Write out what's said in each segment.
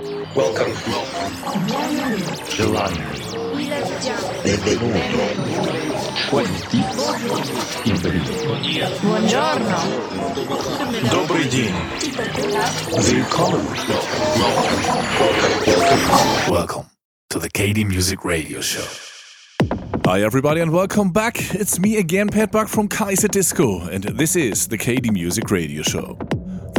Welcome. Giovanni. Benvenuto. Buongiorno. Добрый день. Welcome to the KD Music Radio Show. Hi, everybody, and welcome back. It's me again, Pat Buck from Kaiserdisco, and this is the KD Music Radio Show.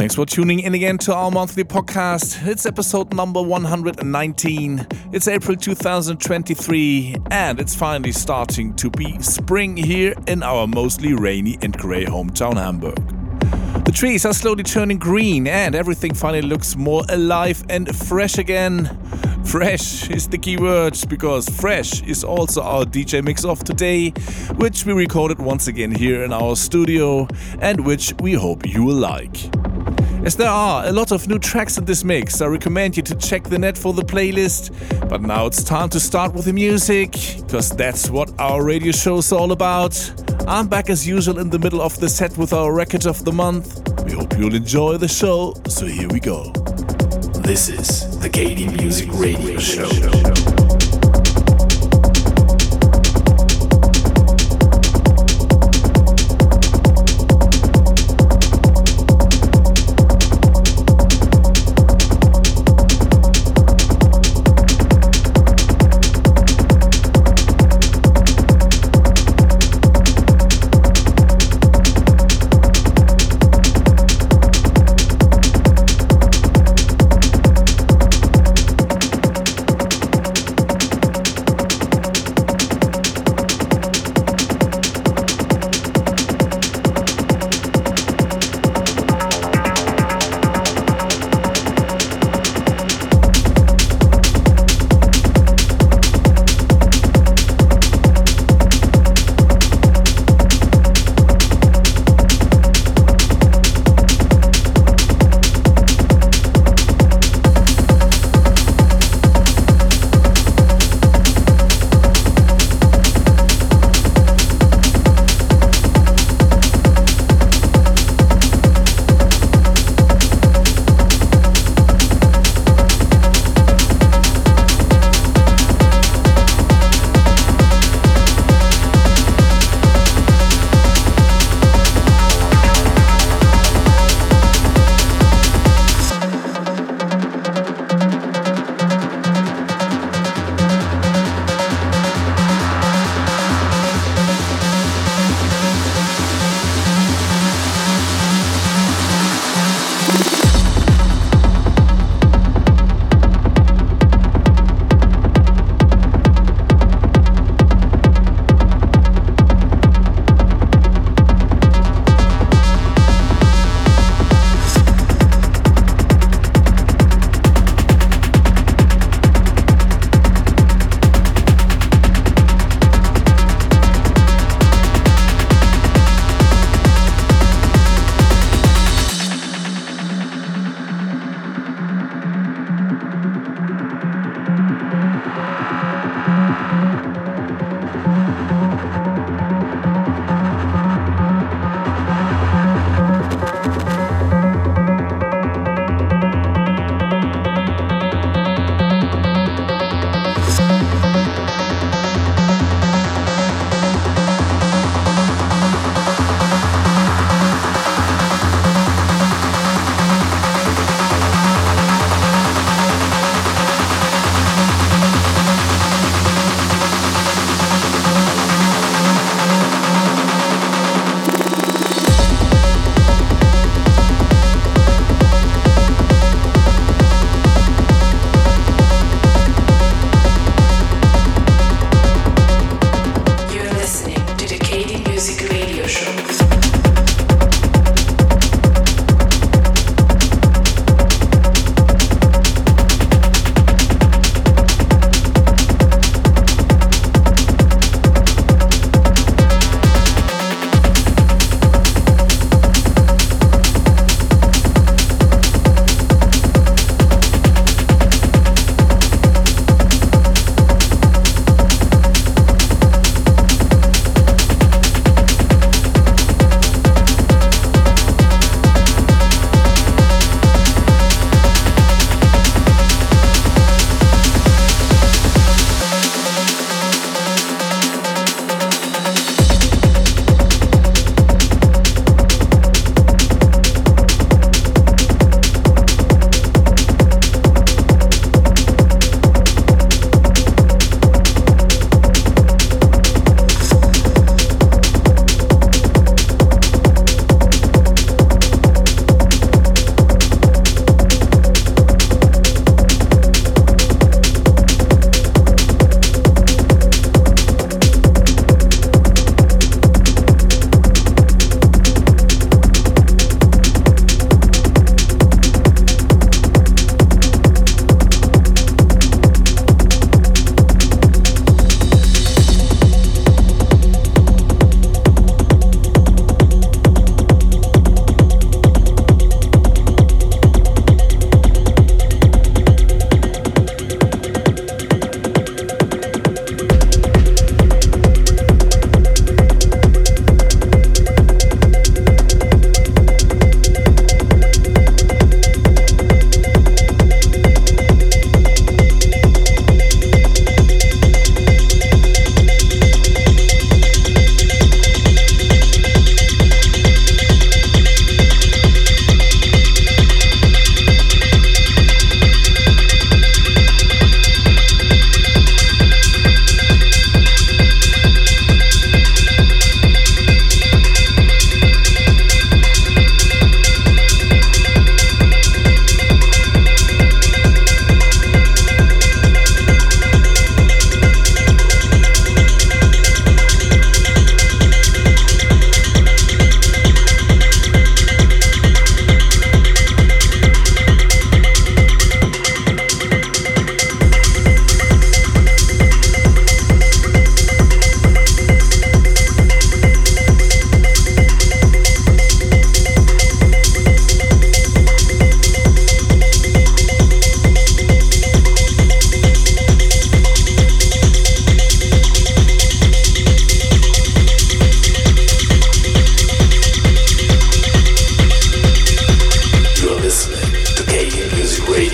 Thanks for tuning in again to our monthly podcast. It's episode number 119. It's April 2023, and it's finally starting to be spring here in our mostly rainy and grey hometown, Hamburg. The trees are slowly turning green, and everything finally looks more alive and fresh again. Fresh is the key word because fresh is also our DJ mix of today, which we recorded once again here in our studio and which we hope you will like. As there are a lot of new tracks in this mix, I recommend you to check the net for the playlist. But now it's time to start with the music, because that's what our radio show is all about. I'm back as usual in the middle of the set with our record of the month. We hope you'll enjoy the show, so here we go. This is the KD Music Radio Show.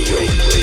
dream.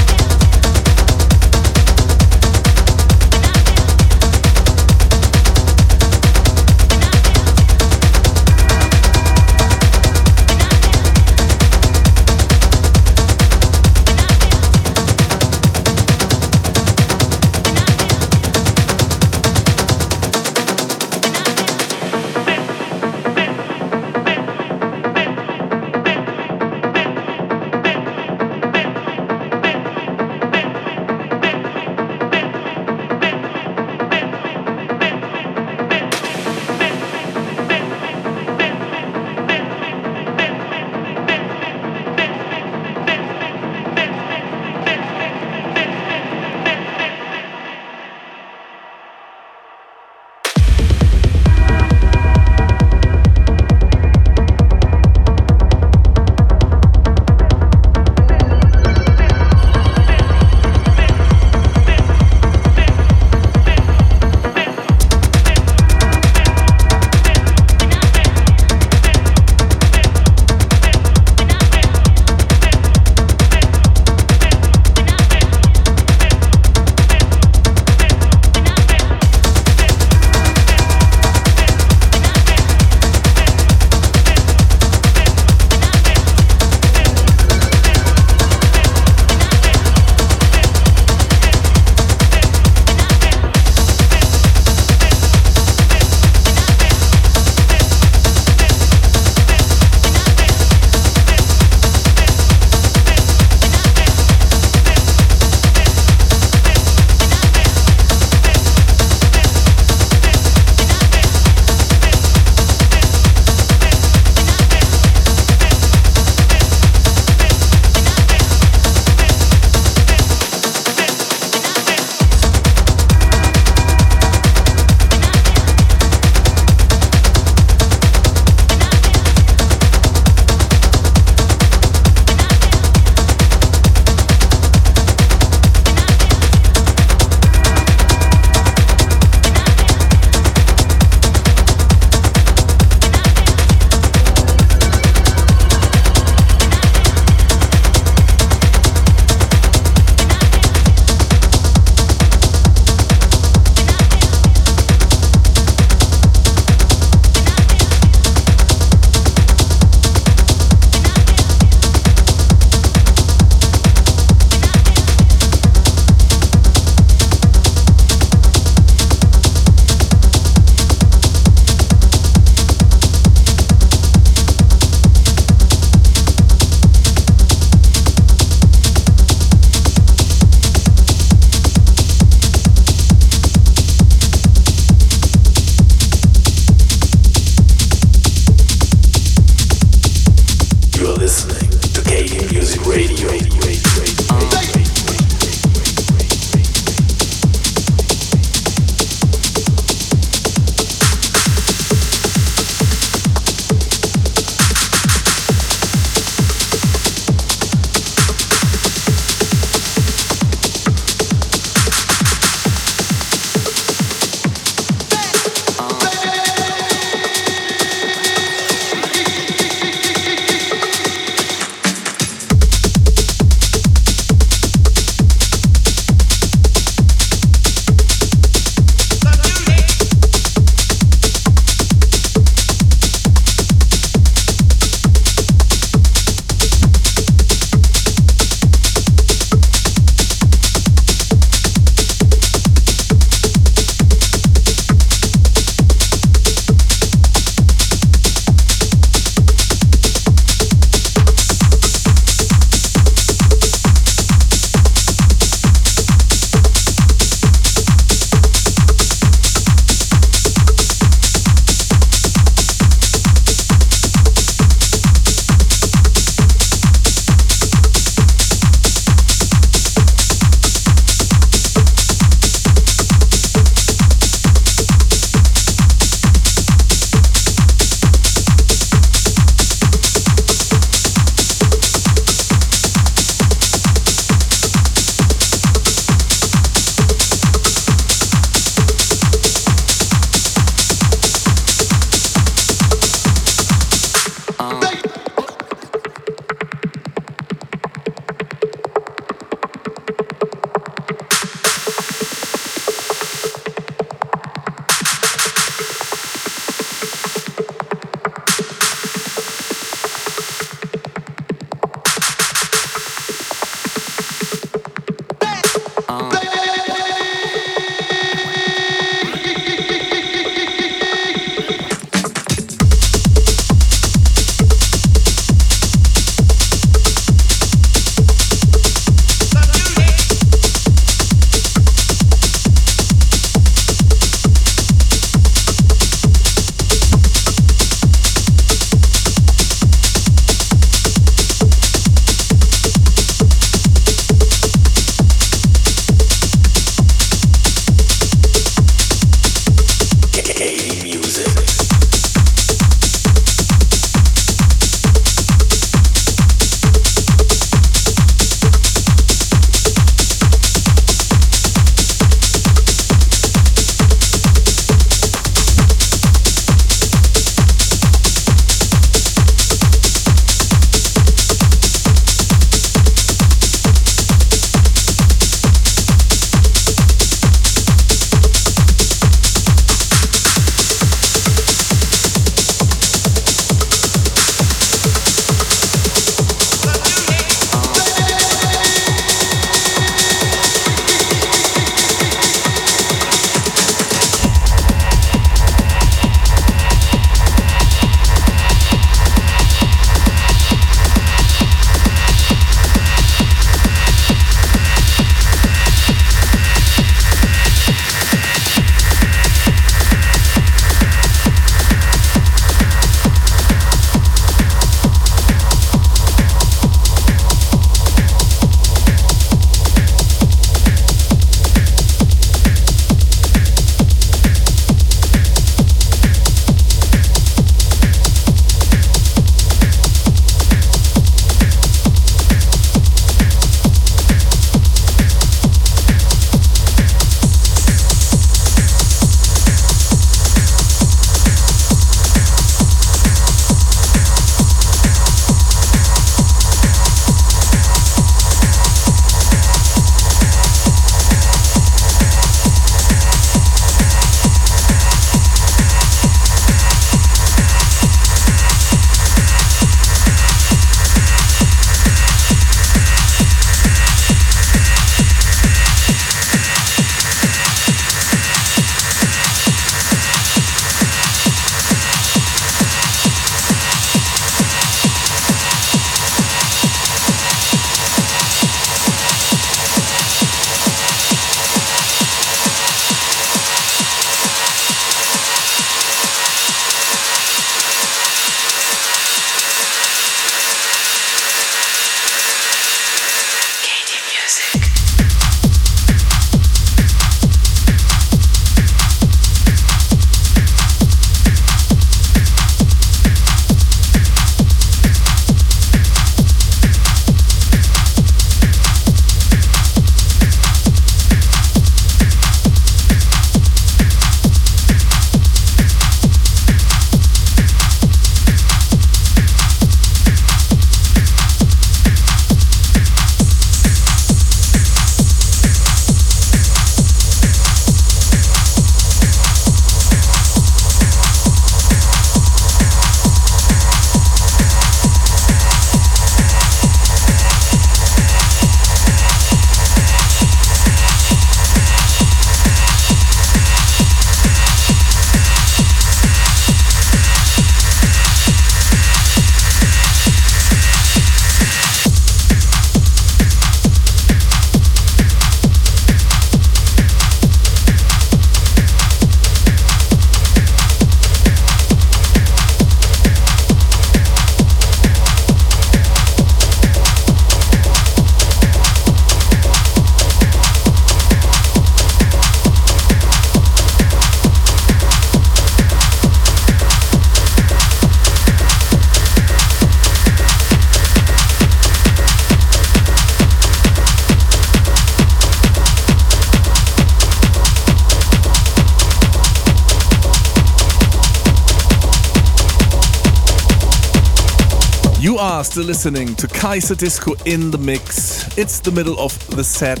Are still listening to Kaiserdisco in the mix. It's the middle of the set,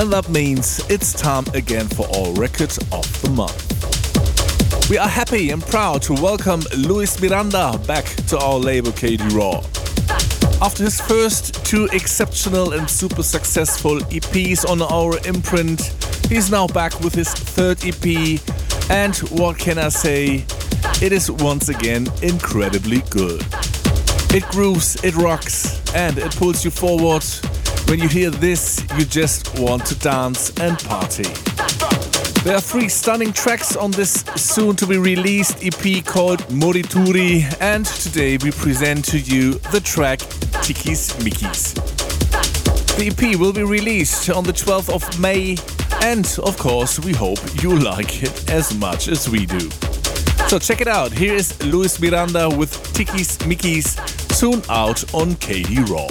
and that means it's time again for our record of the month. We are happy and proud to welcome Luis Miranda back to our label KD Raw. After his first two exceptional and super successful EPs on our imprint, he's now back with his third EP, and what can I say? It is once again incredibly good. It grooves, it rocks, and it pulls you forward. When you hear this, you just want to dance and party. There are three stunning tracks on this soon to be released EP called Morituri, and today we present to you the track Tikis Mikis. The EP will be released on the 12th of May, and of course, we hope you like it as much as we do. So check it out. Here is Luis Miranda with Tikis Mikis soon out on KD Raw.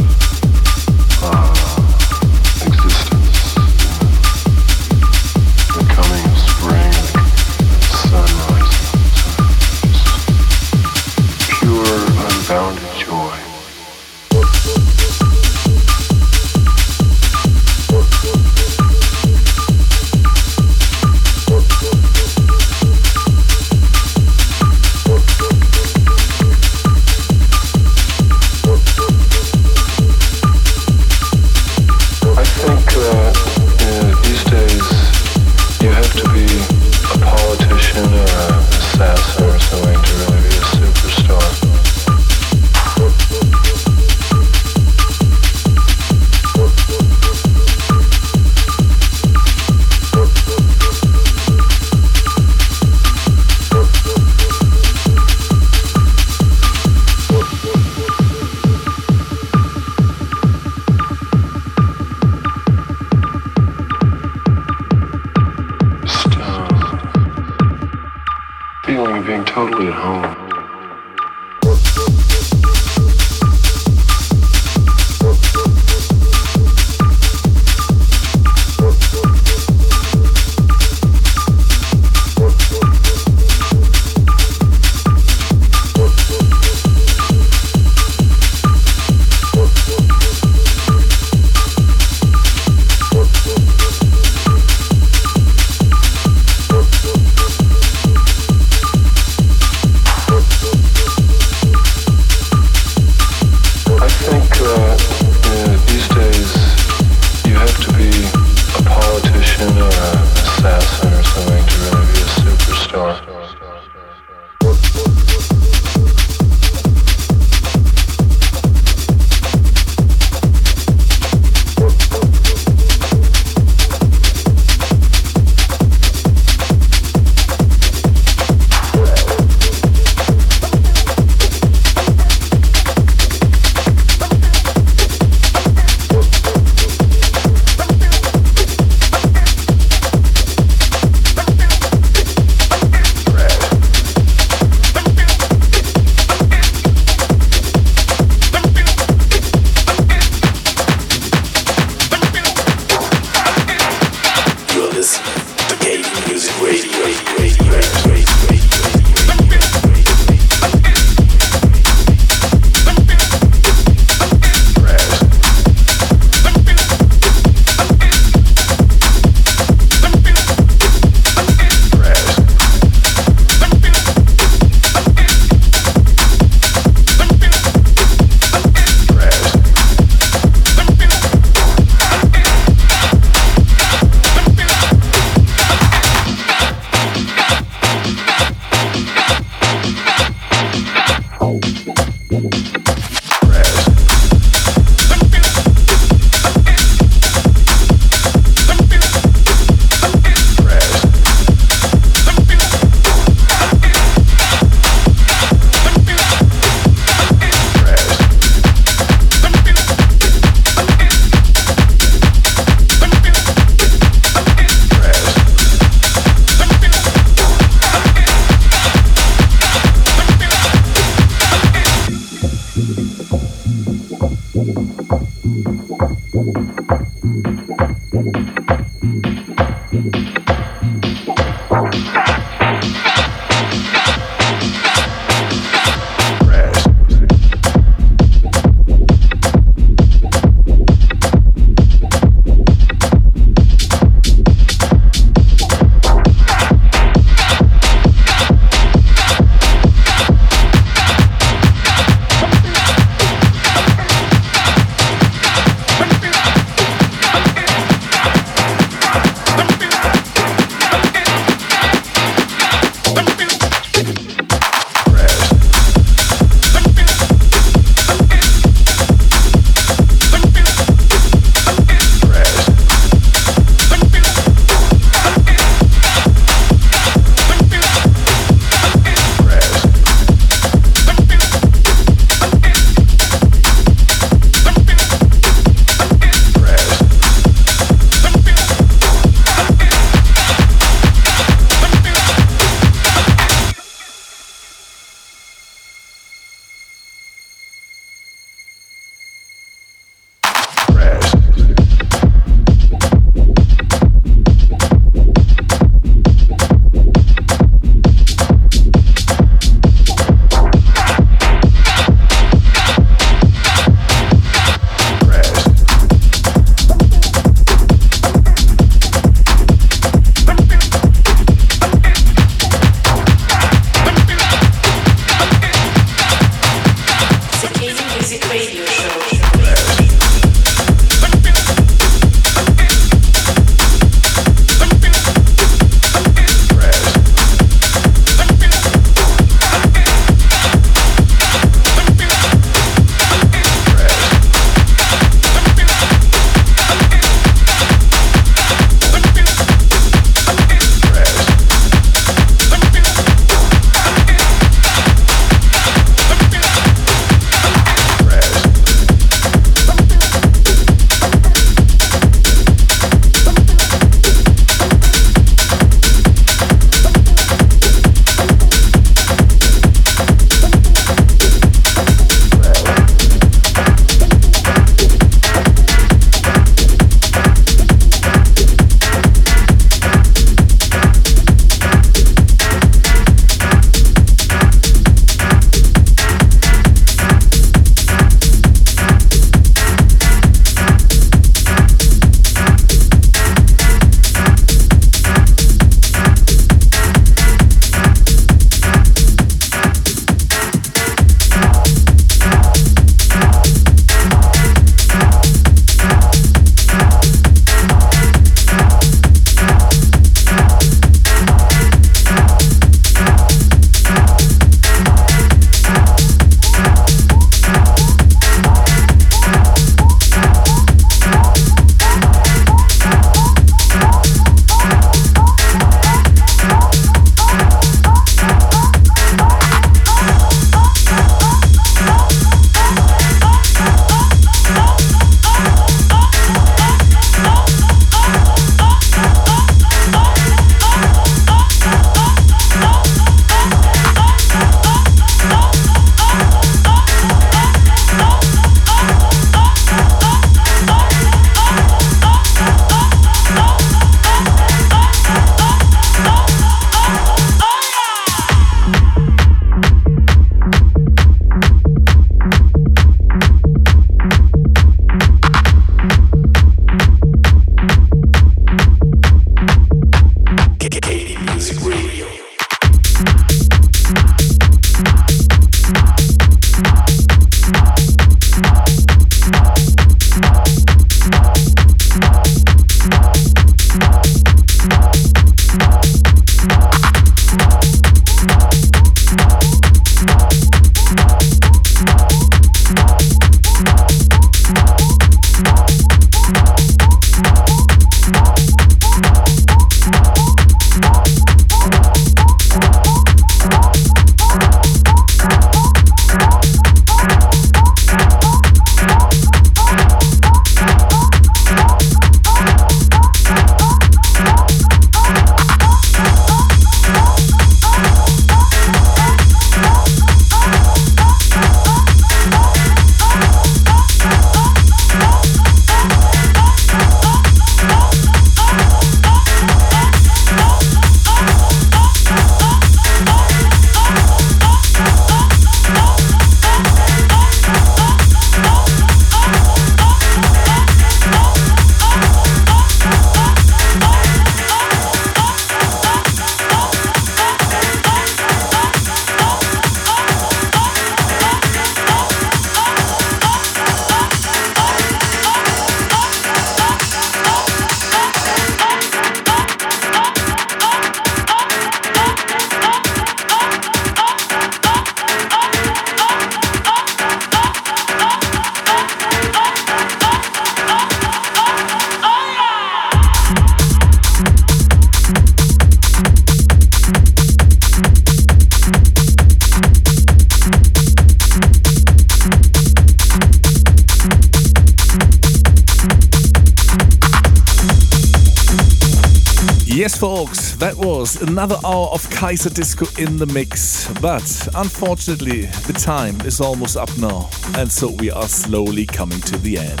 Folks, that was another hour of Kaiserdisco in the mix. But unfortunately, the time is almost up now, and so we are slowly coming to the end.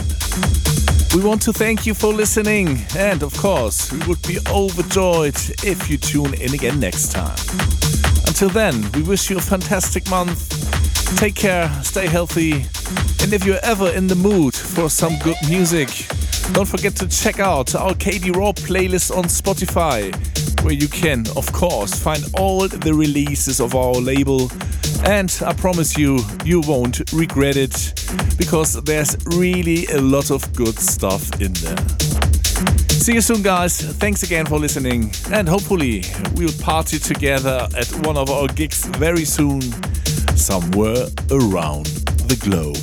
We want to thank you for listening, and of course, we would be overjoyed if you tune in again next time. Until then, we wish you a fantastic month. Take care, stay healthy, and if you're ever in the mood for some good music, don't forget to check out our KD Raw playlist on Spotify, where you can, of course, find all the releases of our label. And I promise you, you won't regret it because there's really a lot of good stuff in there. See you soon, guys. Thanks again for listening, and hopefully, we'll party together at one of our gigs very soon, somewhere around the globe.